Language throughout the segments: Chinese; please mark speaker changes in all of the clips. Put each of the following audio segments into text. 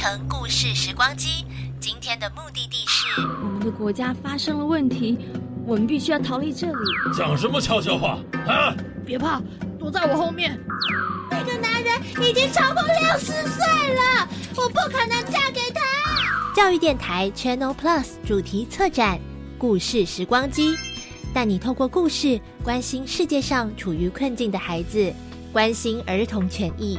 Speaker 1: 欢迎搭乘故事时光机。今天的目的地是
Speaker 2: 我们的国家发生了问题，我们必须要逃离这里。
Speaker 3: 讲什么悄悄话啊？
Speaker 2: 别怕，躲在我后面。
Speaker 4: 那个男人已经超过六十岁了，我不可能嫁给他。
Speaker 1: 教育电台 Channel Plus 主题策展《故事时光机》，带你透过故事关心世界上处于困境的孩子，关心儿童权益。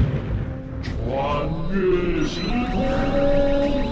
Speaker 5: 穿越时空，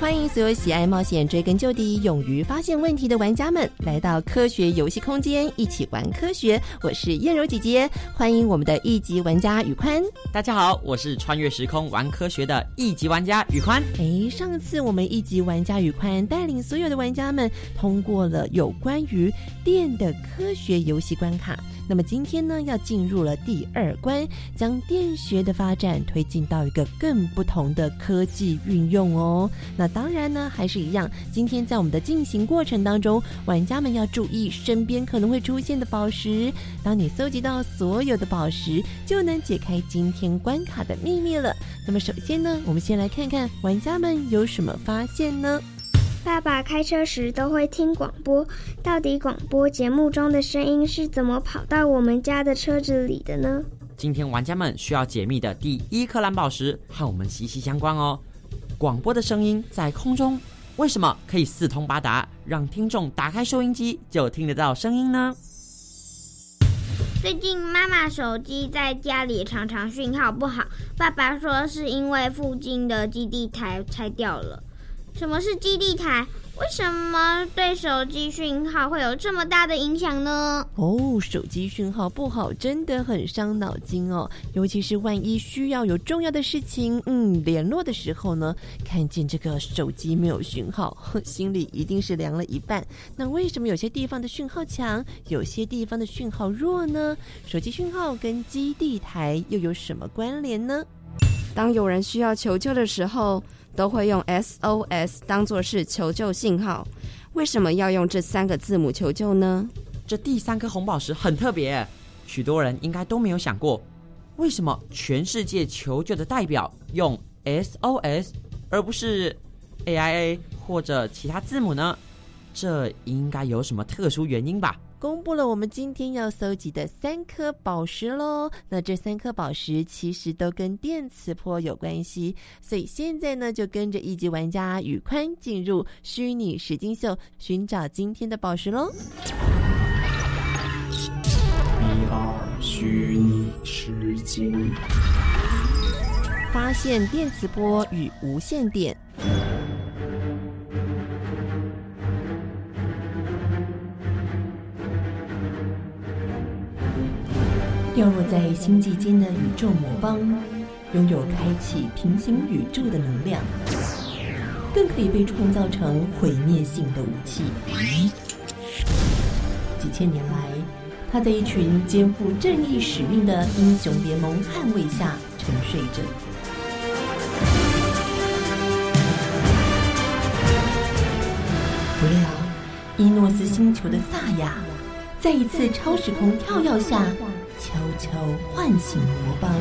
Speaker 1: 欢迎所有喜爱冒险、追根究底、勇于发现问题的玩家们来到科学游戏空间，一起玩科学。我是燕柔姐姐，欢迎我们的一级玩家宇宽。
Speaker 6: 大家好，我是穿越时空玩科学的一级玩家宇宽。
Speaker 1: 哎，上次我们一级玩家宇宽带领所有的玩家们通过了有关于电的科学游戏关卡。那么今天呢，要进入了第二关，将电学的发展推进到一个更不同的科技运用哦。那当然呢，还是一样，今天在我们的进行过程当中，玩家们要注意身边可能会出现的宝石。当你搜集到所有的宝石，就能解开今天关卡的秘密了。那么首先呢，我们先来看看玩家们有什么发现呢？
Speaker 7: 爸爸开车时都会听广播，到底广播节目中的声音是怎么跑到我们家的车子里的呢？
Speaker 6: 今天玩家们需要解密的第一颗蓝宝石和我们息息相关哦。广播的声音在空中，为什么可以四通八达，让听众打开收音机就听得到声音呢？
Speaker 7: 最近妈妈手机在家里常常讯号不好，爸爸说是因为附近的基地台拆掉了。什么是基地台？为什么对手机讯号会有这么大的影响呢？
Speaker 1: 哦，手机讯号不好真的很伤脑筋哦，尤其是万一需要有重要的事情，嗯，联络的时候呢，看见这个手机没有讯号，心里一定是凉了一半。那为什么有些地方的讯号强，有些地方的讯号弱呢？手机讯号跟基地台又有什么关联呢？
Speaker 8: 当有人需要求救的时候。都会用 SOS 当做是求救信号，为什么要用这三个字母求救呢？
Speaker 6: 这第三颗红宝石很特别，许多人应该都没有想过，为什么全世界求救的代表用 SOS 而不是 AIA 或者其他字母呢？这应该有什么特殊原因吧？
Speaker 1: 公布了我们今天要搜集的三颗宝石喽。那这三颗宝石其实都跟电磁波有关系，所以现在呢，就跟着一级玩家宇宽进入虚拟实境秀，寻找今天的宝石喽。
Speaker 9: 一二虚拟实境，
Speaker 1: 发现电磁波与无线电。掉落在星际间的宇宙魔方，拥有开启平行宇宙的能量，更可以被创造成毁灭性的武器。几千年来，他在一群肩负正义使命的英雄联盟捍卫下沉睡着。不料，伊诺斯星球的萨亚，在一次超时空跳跃下。球唤醒魔邦，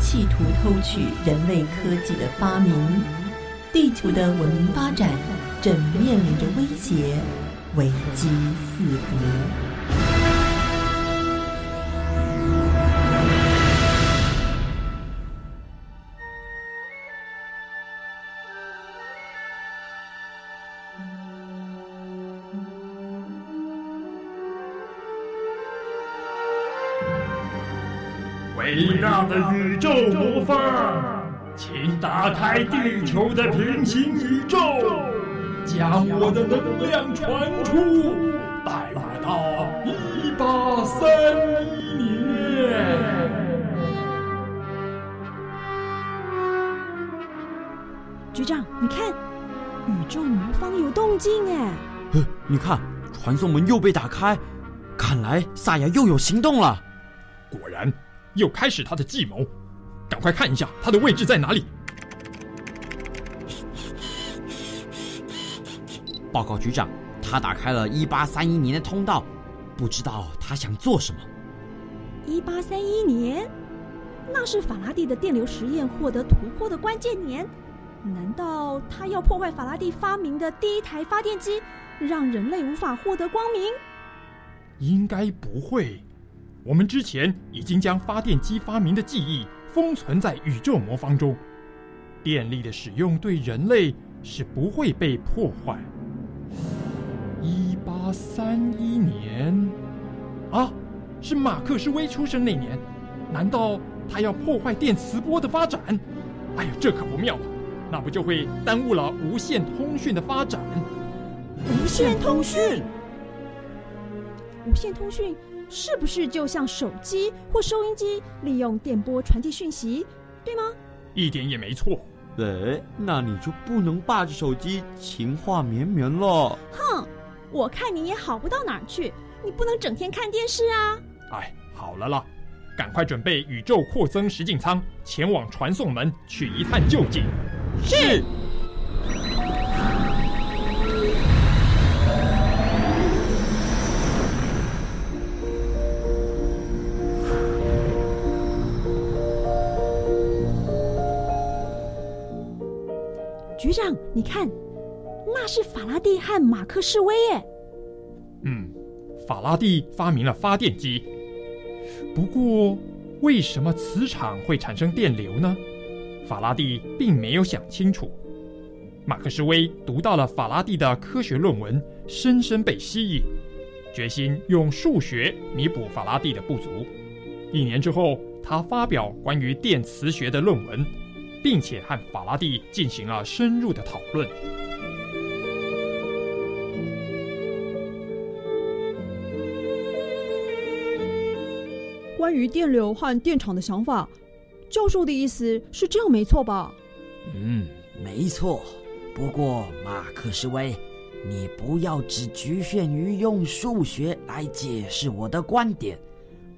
Speaker 1: 企图偷取人类科技的发明，地球的文明发展正面临着威胁，危机四伏。
Speaker 3: 宇宙魔方，请打开地球的平行宇宙，将我的能量传出，带我到一八三一年。
Speaker 2: 局长，你看，宇宙魔方有动静哎！
Speaker 6: 呃，你看，传送门又被打开，看来萨亚又有行动了。
Speaker 10: 果然。又开始他的计谋，赶快看一下他的位置在哪里。
Speaker 6: 报告局长，他打开了一八三一年的通道，不知道他想做什么。
Speaker 2: 一八三一年，那是法拉第的电流实验获得突破的关键年。难道他要破坏法拉第发明的第一台发电机，让人类无法获得光明？
Speaker 10: 应该不会。我们之前已经将发电机发明的记忆封存在宇宙魔方中，电力的使用对人类是不会被破坏。一八三一年，啊，是马克思威出生那年，难道他要破坏电磁波的发展？哎呀，这可不妙了，那不就会耽误了无线通讯的发展？
Speaker 2: 无线通讯，无线通讯。是不是就像手机或收音机利用电波传递讯息，对吗？
Speaker 10: 一点也没错。
Speaker 6: 哎，那你就不能霸着手机情话绵绵了。
Speaker 2: 哼，我看你也好不到哪儿去，你不能整天看电视啊。
Speaker 10: 哎，好了啦，赶快准备宇宙扩增实境舱，前往传送门去一探究竟。
Speaker 2: 是。局长，你看，那是法拉第和马克士威耶。
Speaker 10: 嗯，法拉第发明了发电机。不过，为什么磁场会产生电流呢？法拉第并没有想清楚。马克士威读到了法拉第的科学论文，深深被吸引，决心用数学弥补法拉第的不足。一年之后，他发表关于电磁学的论文。并且和法拉第进行了深入的讨论。
Speaker 2: 关于电流和电场的想法，教授的意思是这样，没错吧？
Speaker 11: 嗯，没错。不过马克思威，你不要只局限于用数学来解释我的观点，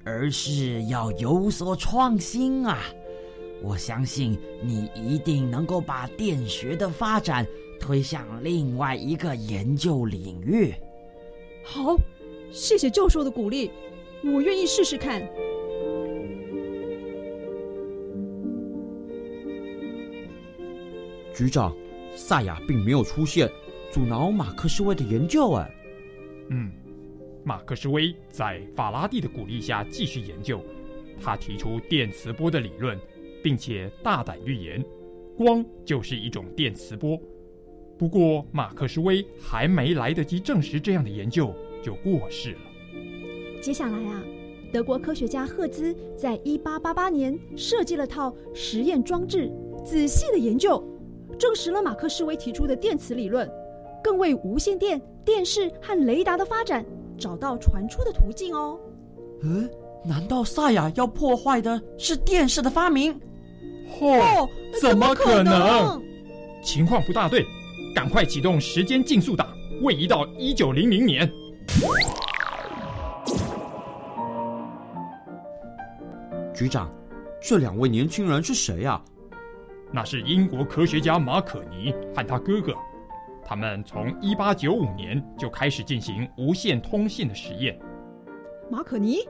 Speaker 11: 而是要有所创新啊！我相信你一定能够把电学的发展推向另外一个研究领域。
Speaker 2: 好，谢谢教授的鼓励，我愿意试试看。
Speaker 6: 局长，萨亚并没有出现，阻挠马克思威的研究。哎，
Speaker 10: 嗯，马克斯威在法拉第的鼓励下继续研究，他提出电磁波的理论，并且大胆预言，光就是一种电磁波。不过，马克斯威还没来得及证实这样的研究，就过世了。
Speaker 2: 接下来啊，德国科学家赫兹在1888年设计了套实验装置，仔细的研究，证实了马克斯威提出的电磁理论，更为无线电、电视和雷达的发展找到传出的途径哦。
Speaker 6: 嗯，难道萨亚要破坏的是电视的发明？
Speaker 10: 哦，怎么可
Speaker 2: 能？
Speaker 10: 情况不大对。赶快启动时间竞速档，位移到一九零零年。
Speaker 6: 局长，这两位年轻人是谁呀？
Speaker 10: 那是英国科学家马可尼和他哥哥，他们从一八九五年就开始进行无线通信的实验。
Speaker 2: 马可尼，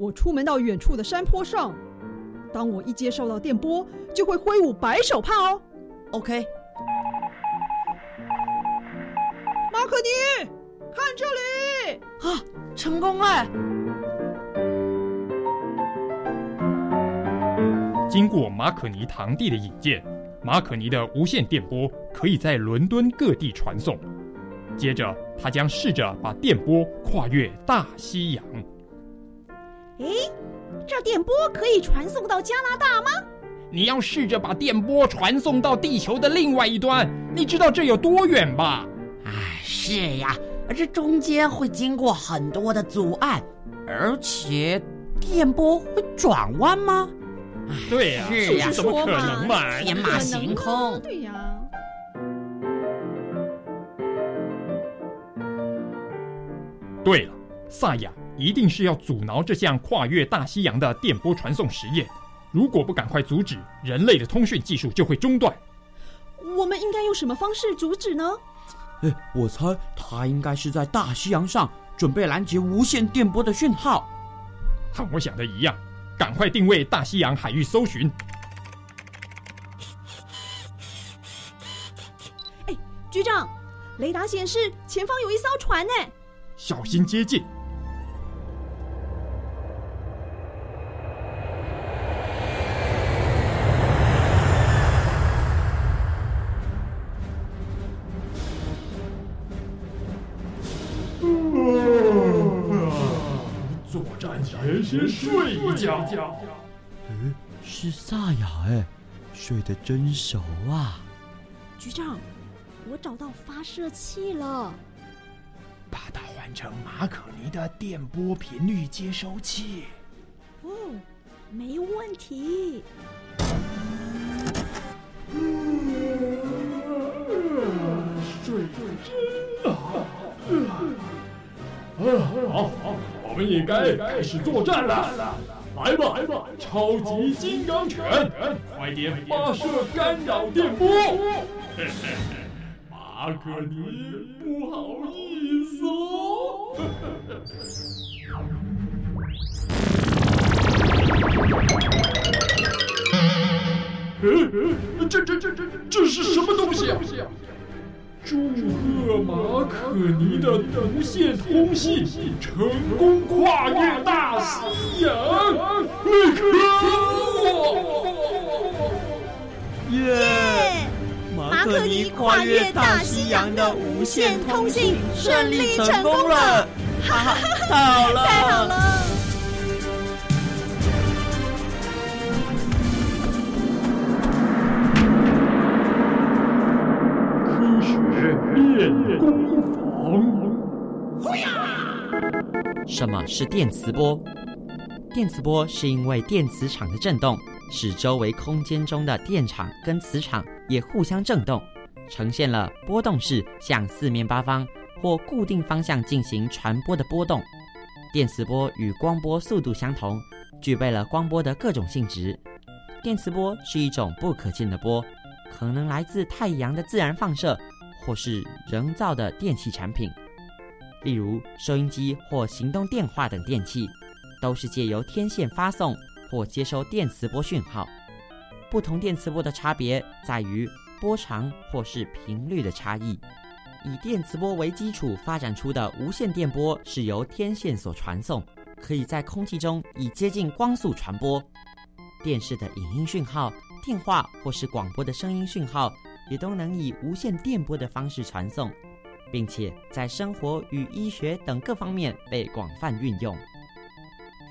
Speaker 2: 我出门到远处的山坡上，当我一接受到电波，就会挥舞白手帕哦。
Speaker 6: OK。
Speaker 2: 马可尼，看这里！
Speaker 6: 啊，成功了！
Speaker 10: 经过马可尼堂弟的引荐，马可尼的无线电波可以在伦敦各地传送。接着，他将试着把电波跨越大西洋。
Speaker 2: 哎，这电波可以传送到加拿大吗？
Speaker 10: 你要试着把电波传送到地球的另外一端，你知道这有多远吧？
Speaker 11: 哎，是呀，这中间会经过很多的阻碍，而且电波会转弯吗？
Speaker 10: 对呀，
Speaker 11: 是呀，
Speaker 10: 怎么可能嘛？
Speaker 11: 天马行空。
Speaker 2: 对呀。
Speaker 10: 对了，萨亚一定是要阻挠这项跨越大西洋的电波传送实验。如果不赶快阻止，人类的通讯技术就会中断。
Speaker 2: 我们应该用什么方式阻止呢？
Speaker 6: 哎，我猜他应该是在大西洋上准备拦截无线电波的讯号，
Speaker 10: 和我想的一样，赶快定位大西洋海域搜寻。
Speaker 2: 哎，局长，雷达显示前方有一艘船呢，
Speaker 10: 小心接近。先睡一觉。
Speaker 6: 嗯，是萨雅哎，睡得真熟啊。
Speaker 2: 局长，我找到发射器了，
Speaker 3: 把它换成马可尼的电波频率接收器。
Speaker 2: 哦，没问题。
Speaker 3: 睡真好。好好。我们也该开始作战了，来吧，来吧，超级金刚拳，快点发射干扰电波！马可尼，不好意思哦。这这这这这是什么东西啊？祝贺马可尼的无线通信成功跨越大西洋！
Speaker 6: 耶！马可尼跨越大西洋的无线通信顺利成功了！哈哈，太好了！
Speaker 2: 太好了！
Speaker 6: 什么是电磁波？电磁波是因为电磁场的振动，使周围空间中的电场跟磁场也互相振动，呈现了波动式向四面八方或固定方向进行传播的波动。电磁波与光波速度相同，具备了光波的各种性质。电磁波是一种不可见的波，可能来自太阳的自然放射。或是人造的电器产品，例如收音机或行动电话等电器，都是借由天线发送或接收电磁波讯号。不同电磁波的差别在于波长或是频率的差异。以电磁波为基础发展出的无线电波是由天线所传送，可以在空气中以接近光速传播。电视的影音讯号、电话或是广播的声音讯号，也都能以无线电波的方式传送，并且在生活与医学等各方面被广泛运用。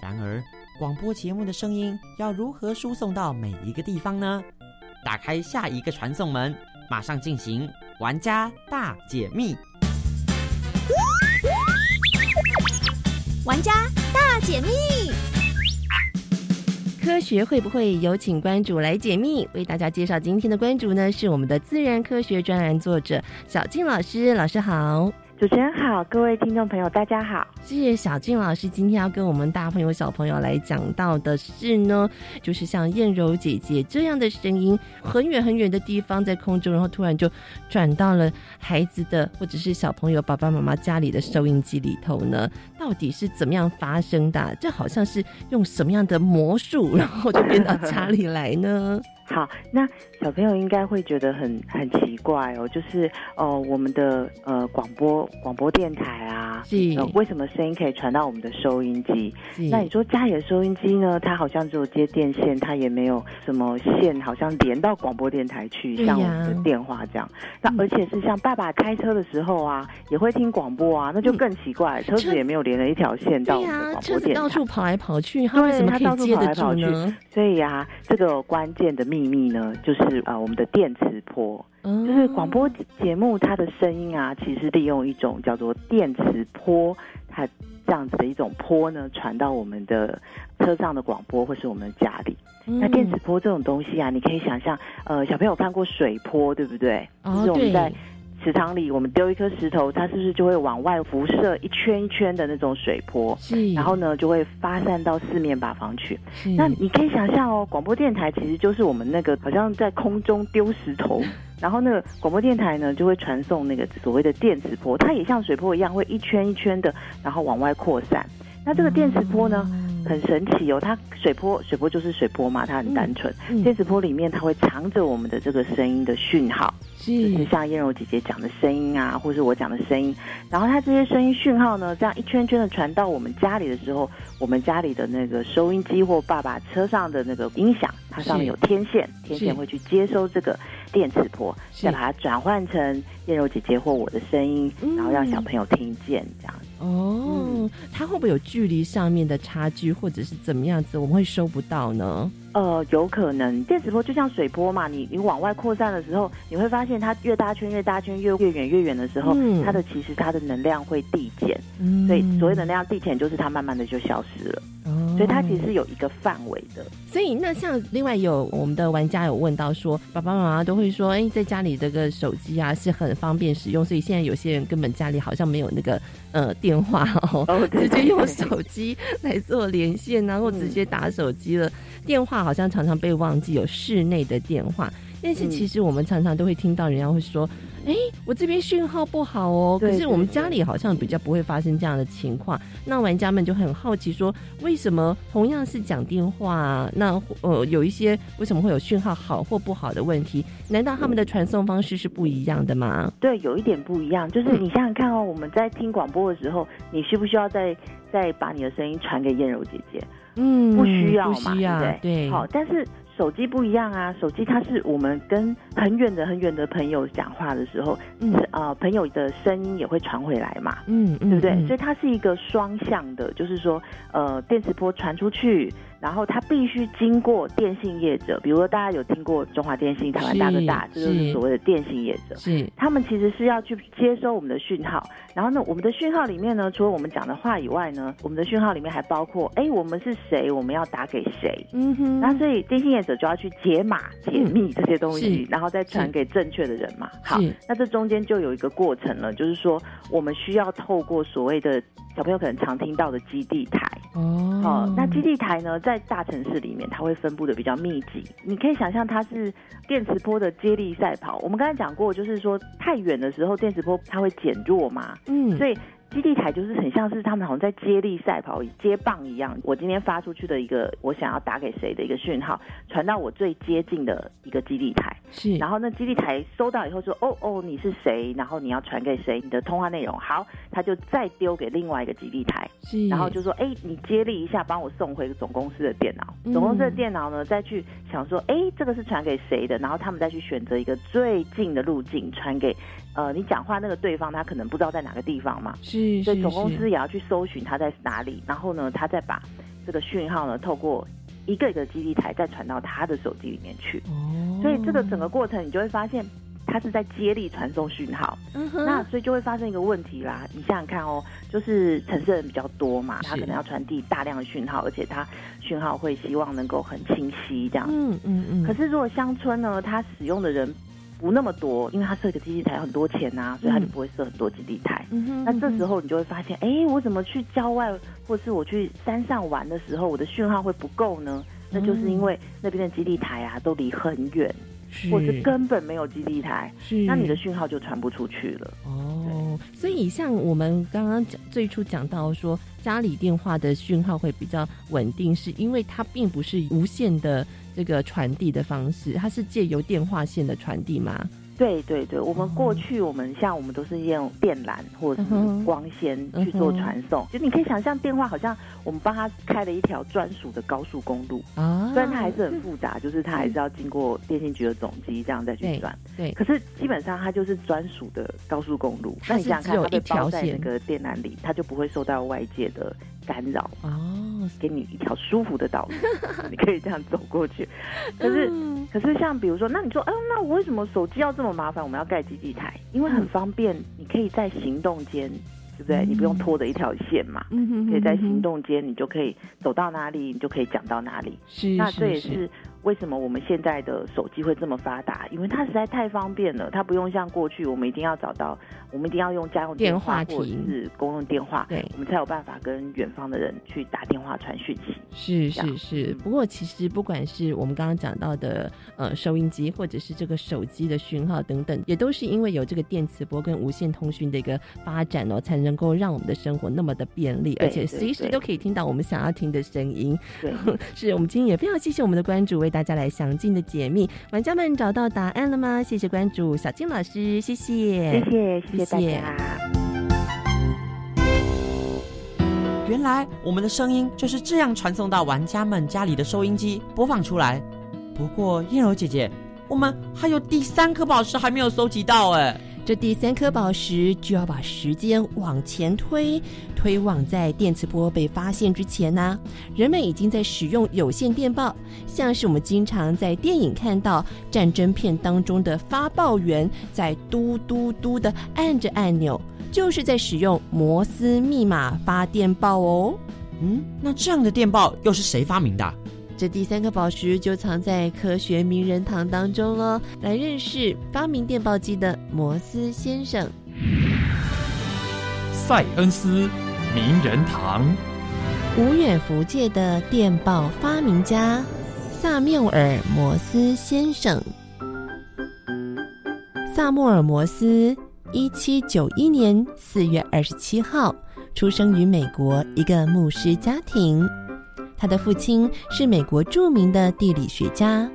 Speaker 6: 然而，广播节目的声音要如何输送到每一个地方呢？打开下一个传送门，马上进行玩家大解密。
Speaker 2: 玩家大解密，
Speaker 12: 科学会不会有请关主来解密？为大家介绍今天的关主呢，是我们的自然科学专栏作者小静老师。老师好。
Speaker 13: 主持人好，各位听众朋友，大家好。
Speaker 12: 谢谢小静老师今天要跟我们大朋友小朋友来讲到的是呢，就是像燕柔姐姐这样的声音，很远很远的地方在空中，然后突然就转到了孩子的或者是小朋友爸爸妈妈家里的收音机里头呢，到底是怎么样发生的？这好像是用什么样的魔术，然后就变到家里来呢？
Speaker 13: 好，那小朋友应该会觉得很很奇怪哦，就是哦，我们的呃广播广播电台啊，
Speaker 12: 是
Speaker 13: 呃为什么声音可以传到我们的收音机？那你说家里的收音机呢？它好像只有接电线，它也没有什么线，好像连到广播电台去，像我们的电话这样。那而且是像爸爸开车的时候啊，也会听广播啊，那就更奇怪，车子也没有连了一条线到我们的广播电台。
Speaker 12: 到处跑来跑去，它为什么可
Speaker 13: 对它到处
Speaker 12: 以接得住
Speaker 13: 跑来跑去
Speaker 12: 呢？
Speaker 13: 所以呀、这个关键的秘密呢，就是呃我们的电磁波，
Speaker 12: 嗯
Speaker 13: 就是广播节目它的声音啊，其实利用一种叫做电磁波，它这样子的一种波呢，传到我们的车上的广播或是我们的家里。
Speaker 12: 嗯
Speaker 13: 那电磁波这种东西啊，你可以想象，呃，小朋友看过水波对不对？
Speaker 12: 哦
Speaker 13: 就是我们
Speaker 12: 对
Speaker 13: 在池塘里，我们丢一颗石头，它是不是就会往外辐射一圈一圈的那种水波？
Speaker 12: 是
Speaker 13: 然后呢，就会发散到四面八方去。
Speaker 12: 是
Speaker 13: 那你可以想象哦，广播电台其实就是我们那个好像在空中丢石头，然后那个广播电台呢就会传送那个所谓的电磁波，它也像水波一样会一圈一圈的，然后往外扩散。那这个电磁波呢，很神奇哦，它水波水波就是水波嘛，它很单纯。
Speaker 12: 嗯
Speaker 13: 电磁波里面它会藏着我们的这个声音的讯号，就是像燕柔姐姐讲的声音啊，或是我讲的声音。然后它这些声音讯号呢，这样一圈圈的传到我们家里的时候，我们家里的那个收音机或爸爸车上的那个音响，它上面有天线，天线会去接收这个电磁波，再把它转换成燕柔姐姐或我的声音，然后让小朋友听见这样。
Speaker 12: 哦，它会不会有距离上面的差距，或者是怎么样子，我们会收不到呢？
Speaker 13: 呃，有可能。电磁波就像水波嘛，你你往外扩散的时候，你会发现它越大圈越大圈，越越远越远的时候，
Speaker 12: 嗯
Speaker 13: 它的其实它的能量会递减，
Speaker 12: 嗯。
Speaker 13: 所以所谓能量递减就是它慢慢的就消失了，
Speaker 12: 哦
Speaker 13: 所以它其实是有一个范围的。
Speaker 12: 所以那像另外有我们的玩家有问到说，爸爸妈妈都会说，哎，在家里这个手机啊是很方便使用，所以现在有些人根本家里好像没有那个呃电话哦，
Speaker 13: 对
Speaker 12: 直接用手机来做连线啊，或直接打手机了。电话好像常常被忘记有室内的电话，但是其实我们常常都会听到人家会说，哎，我这边讯号不好哦，可是我们家里好像比较不会发生这样的情况。那玩家们就很好奇说，为什么同样是讲电话、啊，那呃有一些为什么会有讯号好或不好的问题？难道他们的传送方式是不一样的吗？
Speaker 13: 对，有一点不一样，就是你想想看哦，我们在听广播的时候，你需不需要再再把你的声音传给燕柔姐姐？
Speaker 12: 嗯
Speaker 13: 不需要嘛，
Speaker 12: 不需要
Speaker 13: 对不对？
Speaker 12: 对
Speaker 13: 好，但是手机不一样啊，手机它是我们跟很远的很远的朋友讲话的时候，
Speaker 12: 嗯
Speaker 13: 是呃朋友的声音也会传回来嘛，
Speaker 12: 嗯嗯，
Speaker 13: 对不对？
Speaker 12: 嗯
Speaker 13: 所以它是一个双向的，就是说，呃，电磁波传出去，然后它必须经过电信业者，比如说大家有听过中华电信、台湾大哥大，这就是所谓的电信业者。
Speaker 12: 是。
Speaker 13: 他们其实是要去接收我们的讯号，然后呢，我们的讯号里面呢，除了我们讲的话以外呢，我们的讯号里面还包括，哎，我们是谁，我们要打给谁，
Speaker 12: 嗯哼，
Speaker 13: 那所以电信业者就要去解码、解密这些东西，
Speaker 12: 是。
Speaker 13: 然后再传给正确的人嘛。好，那这中间就有一个过程了，就是说我们需要透过所谓的小朋友可能常听到的基地台。
Speaker 12: 哦。
Speaker 13: 好、那基地台呢，在大城市里面，它会分布的比较密集。你可以想象它是电磁波的接力赛跑。我们刚才讲过，就是说太远的时候，电磁波它会减弱嘛，
Speaker 12: 嗯
Speaker 13: 所以基地台就是很像是他们好像在接力赛跑、接棒一样。我今天发出去的一个我想要打给谁的一个讯号，传到我最接近的一个基地台，
Speaker 1: 是。
Speaker 13: 然后那基地台收到以后说，哦哦，你是谁？然后你要传给谁？你的通话内容好，他就再丢给另外一个基地台，
Speaker 1: 是。
Speaker 13: 然后就说，哎，你接力一下，帮我送回总公司的电脑。
Speaker 1: 嗯
Speaker 13: 总公司的电脑呢，再去想说，哎，这个是传给谁的？然后他们再去选择一个最近的路径传给。呃，你讲话那个对方他可能不知道在哪个地方嘛，
Speaker 1: 是，
Speaker 13: 所以总公司也要去搜寻他在哪里，然后呢，他再把这个讯号呢透过一个一个基地台再传到他的手机里面去。
Speaker 1: 哦，
Speaker 13: 所以这个整个过程你就会发现，他是在接力传送讯号。
Speaker 1: 嗯
Speaker 13: 那所以就会发生一个问题啦，你想想看哦，就是城市人比较多嘛，他可能要传递大量的讯号，而且他讯号会希望能够很清晰这样。
Speaker 1: 嗯嗯嗯。
Speaker 13: 可是如果乡村呢，他使用的人。不那么多，因为他设一个基地台要很多钱呐、啊，所以他就不会设很多基地台。
Speaker 1: 嗯、
Speaker 13: 那这时候你就会发现，哎，我怎么去郊外或是我去山上玩的时候，我的讯号会不够呢？那就是因为那边的基地台啊都离很远，或是根本没有基地台，那你的讯号就传不出去了。
Speaker 1: 哦，所以像我们刚刚讲最初讲到说，家里电话的讯号会比较稳定，是因为它并不是无线的。这个传递的方式，它是借由电话线的传递吗？
Speaker 13: 对对对，我们过去我们像我们都是用电缆或者是光纤去做传送，就你可以想象电话好像我们帮他开了一条专属的高速公路
Speaker 1: 啊，
Speaker 13: 虽然它还是很复杂，就是它还是要经过电信局的总机这样再去转，
Speaker 1: 对，
Speaker 13: 可是基本上它就是专属的高速公路，那你想想看，它被包在那个电缆里，它就不会受到外界的干扰
Speaker 1: 哦，
Speaker 13: 给你一条舒服的道路，你可以这样走过去。可是，可是像比如说，那你说，嗯、呃，那我为什么手机要这么麻烦？我们要盖基地台，因为很方便，你可以在行动间，对不对？你不用拖着一条线嘛，
Speaker 1: 嗯
Speaker 13: 可以在行动间，你就可以走到哪里，你就可以讲到哪里。
Speaker 1: 是，
Speaker 13: 那这也是。为什么我们现在的手机会这么发达？因为它实在太方便了，它不用像过去我们一定要找到，我们一定要用家用电话或者是公用电话，
Speaker 1: 对，
Speaker 13: 我们才有办法跟远方的人去打电话传讯息。
Speaker 1: 是是是，不过其实不管是我们刚刚讲到的呃收音机，或者是这个手机的讯号等等，也都是因为有这个电磁波跟无线通讯的一个发展哦，才能够让我们的生活那么的便利，而且随时都可以听到我们想要听的声音。
Speaker 13: 对，
Speaker 1: 是我们今天也非常谢谢我们的关注为大家来详尽的解密，玩家们找到答案了吗？谢谢关注小金老师，谢谢，
Speaker 13: 谢谢，谢谢大家。
Speaker 6: 原来我们的声音就是这样传送到玩家们家里的收音机播放出来。不过燕柔姐姐，我们还有第三颗宝石还没有收集到哎。
Speaker 1: 这第三颗宝石就要把时间往前推，推往在电磁波被发现之前呢、人们已经在使用有线电报，像是我们经常在电影看到战争片当中的发报员在嘟嘟嘟的按着按钮，就是在使用摩斯密码发电报哦。
Speaker 6: 嗯，那这样的电报又是谁发明的？
Speaker 1: 这第三颗宝石就藏在科学名人堂当中哦，来认识发明电报机的摩斯先生。
Speaker 10: 塞恩斯名人堂，
Speaker 1: 无远弗届的电报发明家萨缪尔·摩斯先生。萨缪尔·摩斯，一七九一年四月二十七号出生于美国一个牧师家庭。他的父亲是美国著名的地理学家。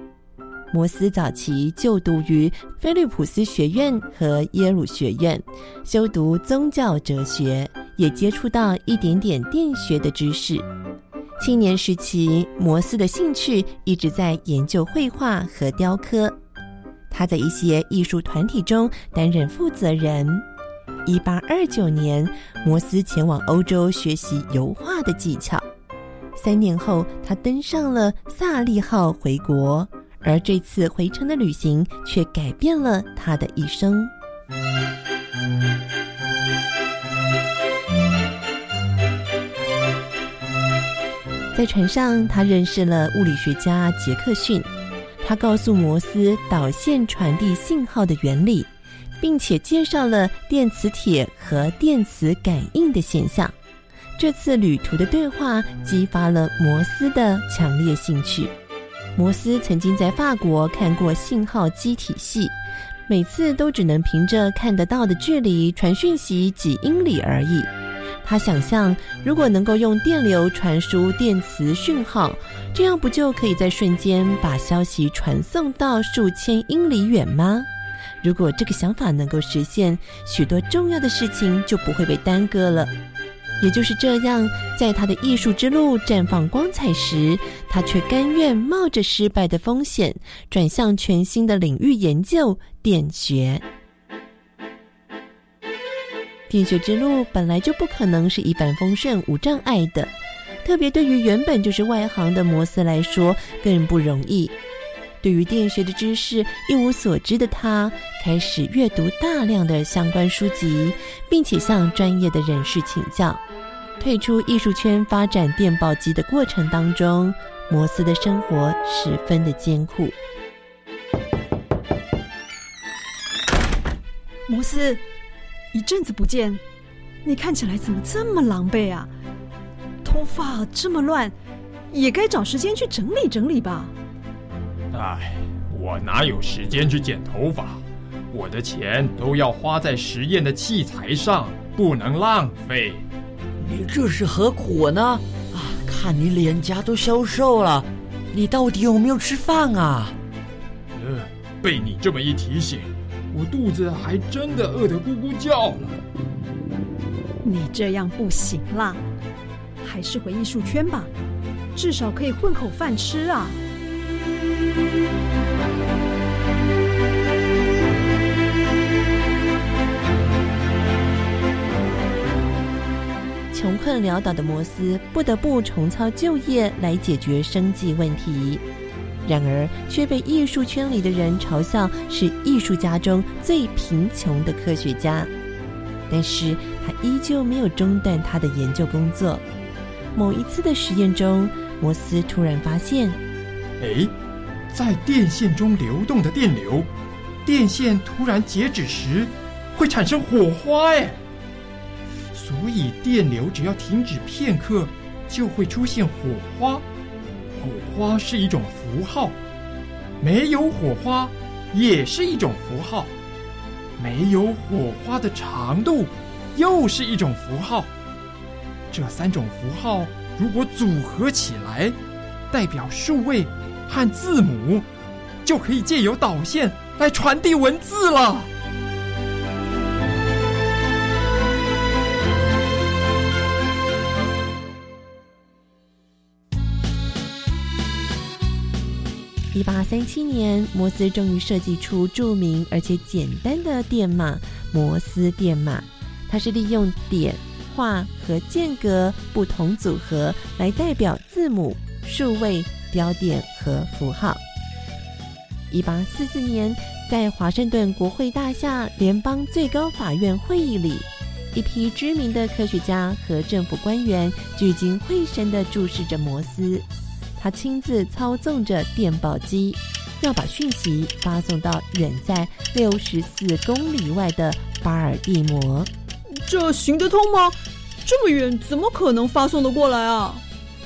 Speaker 1: 摩斯早期就读于菲利普斯学院和耶鲁学院，修读宗教哲学，也接触到一点点电学的知识。青年时期，摩斯的兴趣一直在研究绘画和雕刻。他在一些艺术团体中担任负责人。一八二九年，摩斯前往欧洲学习油画的技巧。三年后，他登上了萨利号回国，而这次回程的旅行却改变了他的一生。在船上，他认识了物理学家杰克逊，他告诉摩斯导线传递信号的原理，并且介绍了电磁铁和电磁感应的现象。这次旅途的对话激发了摩斯的强烈兴趣。摩斯曾经在法国看过信号机体系，每次都只能凭着看得到的距离传讯息几英里而已。他想象，如果能够用电流传输电磁讯号，这样不就可以在瞬间把消息传送到数千英里远吗？如果这个想法能够实现，许多重要的事情就不会被耽搁了。也就是这样，在他的艺术之路绽放光彩时，他却甘愿冒着失败的风险，转向全新的领域研究电学。电学之路本来就不可能是一帆风顺、无障碍的，特别对于原本就是外行的摩斯来说更不容易。对于电学的知识一无所知的他，开始阅读大量的相关书籍，并且向专业的人士请教。退出艺术圈发展电报机的过程当中，摩斯的生活十分的艰苦。
Speaker 2: 摩斯，一阵子不见，你看起来怎么这么狼狈啊？头发这么乱，也该找时间去整理整理吧。
Speaker 10: 哎，我哪有时间去剪头发？我的钱都要花在实验的器材上，不能浪费。
Speaker 11: 你这是何苦呢？啊，看你脸颊都消瘦了，你到底有没有吃饭啊？
Speaker 10: 呃，被你这么一提醒，我肚子还真的饿得咕咕叫了。
Speaker 2: 你这样不行啦，还是回艺术圈吧，至少可以混口饭吃啊。
Speaker 1: 困潦倒的摩斯不得不重操旧业来解决生计问题，然而却被艺术圈里的人嘲笑是艺术家中最贫穷的科学家。但是他依旧没有中断他的研究工作。某一次的实验中，摩斯突然发现：
Speaker 10: 哎，在电线中流动的电流，电线突然截止时会产生火花。哎。所以电流只要停止片刻，就会出现火花。火花是一种符号，没有火花也是一种符号，没有火花的长度又是一种符号。这三种符号如果组合起来，代表数位和字母，就可以借由导线来传递文字了。
Speaker 1: 一八三七年，摩斯终于设计出著名而且简单的电码——摩斯电码。它是利用点、画和间隔不同组合来代表字母、数位、标点和符号。一八四四年，在华盛顿国会大厦联邦最高法院会议里，一批知名的科学家和政府官员聚精会神地注视着摩斯。他亲自操纵着电报机，要把讯息发送到远在六十四公里外的巴尔的摩。
Speaker 2: 这行得通吗？这么远，怎么可能发送得过来啊？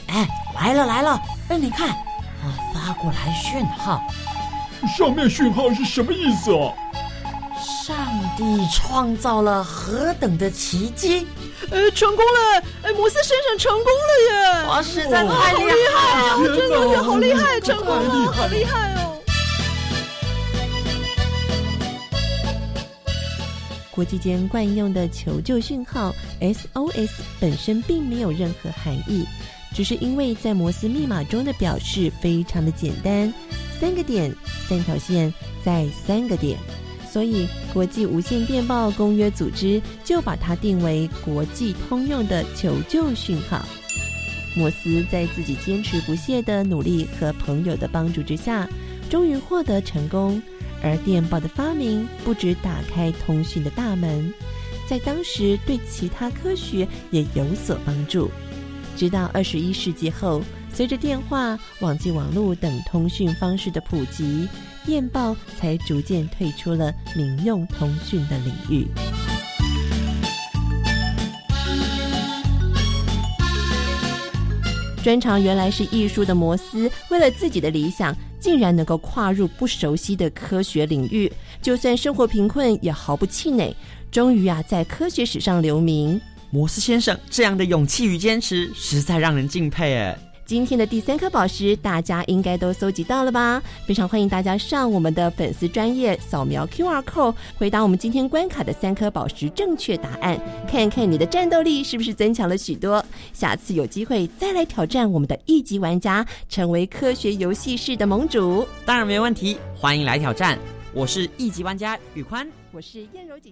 Speaker 11: 哎，来了来了！哎，你看，啊，发过来讯号。
Speaker 3: 上面讯号是什么意思啊？
Speaker 11: 上帝创造了何等的奇迹！
Speaker 2: 呃，成功了！哎，摩斯先生成功了耶！
Speaker 11: 哇，实在太厉
Speaker 2: 害了！真的好厉害，成功了，好厉害哦！
Speaker 1: 国际间惯用的求救讯号 SOS 本身并没有任何含义，只是因为在摩斯密码中的表示非常的简单，三个点，三条线，再三个点。所以，国际无线电报公约组织就把它定为国际通用的求救讯号。摩斯在自己坚持不懈的努力和朋友的帮助之下，终于获得成功。而电报的发明不止打开通讯的大门，在当时对其他科学也有所帮助。直到二十一世纪后，随着电话、网际网络等通讯方式的普及。电报才逐渐退出了民用通讯的领域。专长原来是艺术的摩斯，为了自己的理想，竟然能够跨入不熟悉的科学领域，就算生活贫困也毫不气馁。终于啊，在科学史上留名。
Speaker 6: 摩斯先生这样的勇气与坚持，实在让人敬佩哎。
Speaker 1: 今天的第三颗宝石，大家应该都搜集到了吧？非常欢迎大家上我们的粉丝专业扫描 QR code，回答我们今天关卡的三颗宝石正确答案，看看你的战斗力是不是增强了许多。下次有机会再来挑战我们的一级玩家，成为科学游戏室的盟主。
Speaker 6: 当然没问题，欢迎来挑战。我是一级玩家宇宽，
Speaker 1: 我是燕柔姐。